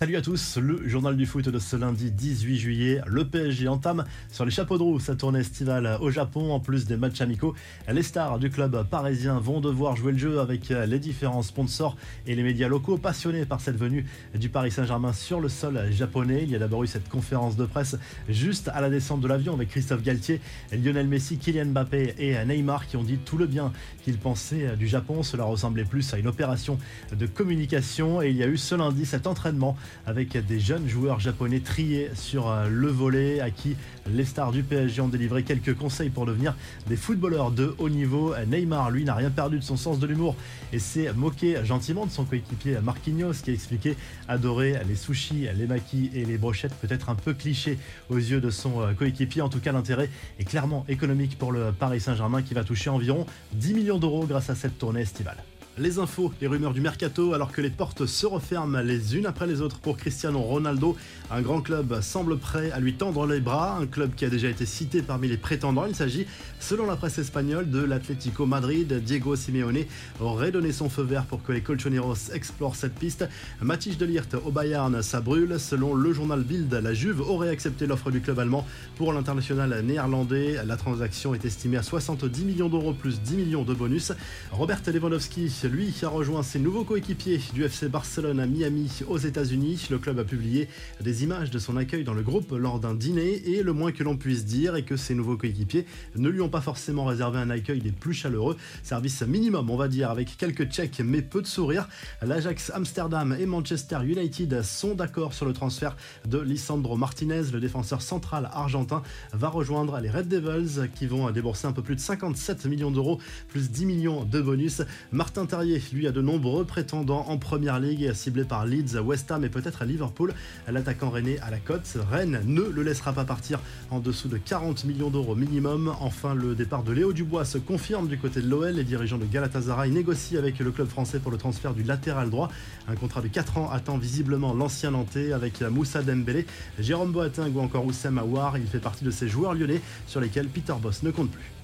Salut à tous, le journal du foot de ce lundi 18 juillet. Le PSG entame sur les chapeaux de roue sa tournée estivale au Japon. En plus des matchs amicaux, les stars du club parisien vont devoir jouer le jeu avec les différents sponsors et les médias locaux passionnés par cette venue du Paris Saint-Germain sur le sol japonais. Il y a d'abord eu cette conférence de presse juste à la descente de l'avion avec Christophe Galtier, Lionel Messi, Kylian Mbappé et Neymar qui ont dit tout le bien qu'ils pensaient du Japon. Cela ressemblait plus à une opération de communication et il y a eu ce lundi cet entraînement avec des jeunes joueurs japonais triés sur euh, le volet à qui les stars du PSG ont délivré quelques conseils pour devenir des footballeurs de haut niveau. Neymar, lui, n'a rien perdu de son sens de l'humour et s'est moqué gentiment de son coéquipier Marquinhos qui a expliqué adorer les sushis, les maquis et les brochettes, peut-être un peu cliché aux yeux de son euh, coéquipier. En tout cas, l'intérêt est clairement économique pour le Paris Saint-Germain qui va toucher environ 10 millions d'euros grâce à cette tournée estivale les infos, les rumeurs du mercato, alors que les portes se referment les unes après les autres pour Cristiano Ronaldo. Un grand club semble prêt à lui tendre les bras, un club qui a déjà été cité parmi les prétendants. Il s'agit, selon la presse espagnole, de l'Atlético Madrid. Diego Simeone aurait donné son feu vert pour que les Colchoneros explorent cette piste. Matich de Lirt au Bayern, ça brûle. Selon le journal Bild, la Juve aurait accepté l'offre du club allemand pour l'international néerlandais. La transaction est estimée à 70 millions d'euros plus 10 millions de bonus. Robert Lewandowski lui, a rejoint ses nouveaux coéquipiers du FC Barcelone à Miami aux États-Unis. Le club a publié des images de son accueil dans le groupe lors d'un dîner et le moins que l'on puisse dire est que ses nouveaux coéquipiers ne lui ont pas forcément réservé un accueil des plus chaleureux. Service minimum, on va dire, avec quelques checks mais peu de sourires. L'Ajax Amsterdam et Manchester United sont d'accord sur le transfert de Lisandro Martinez. Le défenseur central argentin va rejoindre les Red Devils qui vont débourser un peu plus de 57 millions d'euros plus 10 millions de bonus. Martin lui, a de nombreux prétendants en première ligue, ciblés par Leeds, West Ham et peut-être à Liverpool. L'attaquant René à la cote. Rennes ne le laissera pas partir en dessous de 40 millions d'euros minimum. Enfin, le départ de Léo Dubois se confirme du côté de l'OL. Les dirigeants de Galatasaray négocient avec le club français pour le transfert du latéral droit. Un contrat de 4 ans attend visiblement l'ancien Nantais avec Moussa Dembélé, Jérôme Boateng ou encore Oussem Aouar. Il fait partie de ces joueurs lyonnais sur lesquels Peter Boss ne compte plus.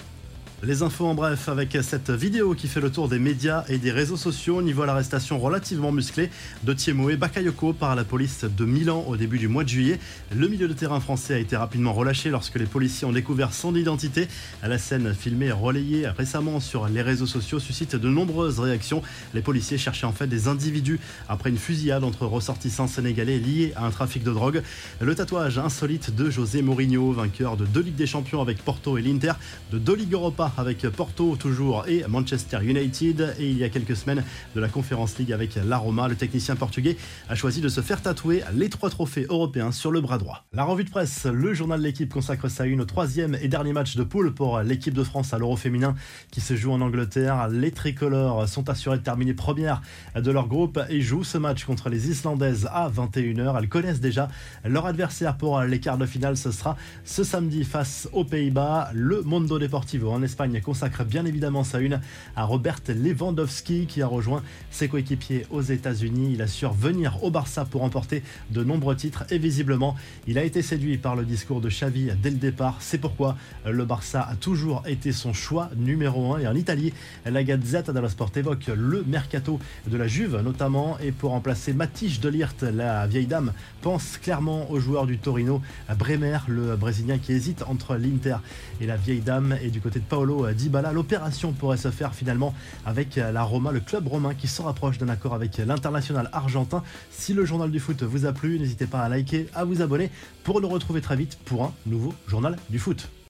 Les infos en bref avec cette vidéo qui fait le tour des médias et des réseaux sociaux. On y voit l'arrestation relativement musclée de Thiemoé Bakayoko par la police de Milan au début du mois de juillet. Le milieu de terrain français a été rapidement relâché lorsque les policiers ont découvert son identité. La scène filmée et relayée récemment sur les réseaux sociaux suscite de nombreuses réactions. Les policiers cherchaient en fait des individus après une fusillade entre ressortissants sénégalais liés à un trafic de drogue. Le tatouage insolite de José Mourinho, vainqueur de deux Ligues des Champions avec Porto et l'Inter, de deux Ligues Europa avec Porto toujours et Manchester United. Et il y a quelques semaines de la Conférence League avec la Roma, le technicien portugais a choisi de se faire tatouer les trois trophées européens sur le bras droit. La revue de presse, le journal de l'équipe consacre sa une au troisième et dernier match de poule pour l'équipe de France à l'Euro féminin qui se joue en Angleterre. Les tricolores sont assurés de terminer première de leur groupe et jouent ce match contre les Islandaises à 21h. Elles connaissent déjà leur adversaire pour les quarts de finale. Ce sera ce samedi face aux Pays-Bas. Le Mondo Deportivo en Espagne Espagne consacre bien évidemment sa une à Robert Lewandowski qui a rejoint ses coéquipiers aux États-Unis. Il assure venir au Barça pour remporter de nombreux titres. Et visiblement il a été séduit par le discours de Xavi dès le départ. C'est pourquoi le Barça a toujours été son choix numéro 1 et en Italie la Gazzetta dello Sport évoque le mercato de la Juve notamment. Et pour remplacer Matisse de la vieille dame pense clairement au joueur du Torino. Bremer, le Brésilien qui hésite entre l'Inter et la vieille dame. Et du côté de Paolo Dybala. L'opération pourrait se faire finalement avec la Roma, le club romain qui se rapproche d'un accord avec l'international argentin. Si le journal du foot vous a plu, n'hésitez pas à liker, à vous abonner pour le retrouver très vite pour un nouveau journal du foot.